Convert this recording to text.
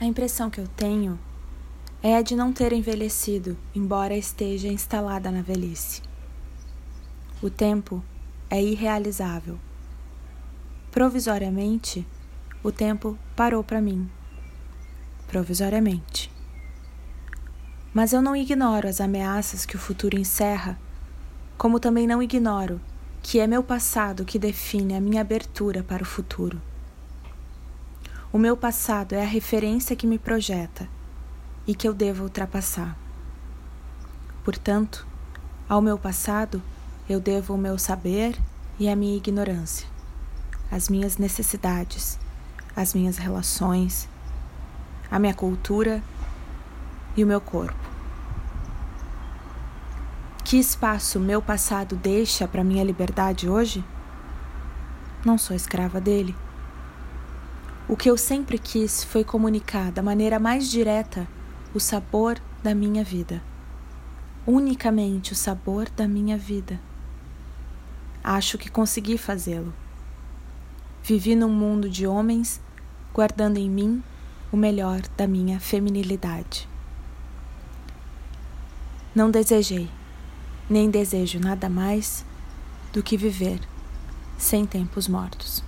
A impressão que eu tenho é a de não ter envelhecido, embora esteja instalada na velhice. O tempo é irrealizável. Provisoriamente, o tempo parou para mim. Provisoriamente. Mas eu não ignoro as ameaças que o futuro encerra, como também não ignoro que é meu passado que define a minha abertura para o futuro. O meu passado é a referência que me projeta e que eu devo ultrapassar. Portanto, ao meu passado, eu devo o meu saber e a minha ignorância, as minhas necessidades, as minhas relações, a minha cultura e o meu corpo. Que espaço meu passado deixa para minha liberdade hoje? Não sou escrava dele. O que eu sempre quis foi comunicar da maneira mais direta o sabor da minha vida. Unicamente o sabor da minha vida. Acho que consegui fazê-lo. Vivi num mundo de homens, guardando em mim o melhor da minha feminilidade. Não desejei, nem desejo nada mais do que viver sem tempos mortos.